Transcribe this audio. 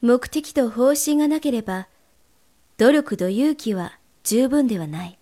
目的と方針がなければ、努力と勇気は十分ではない。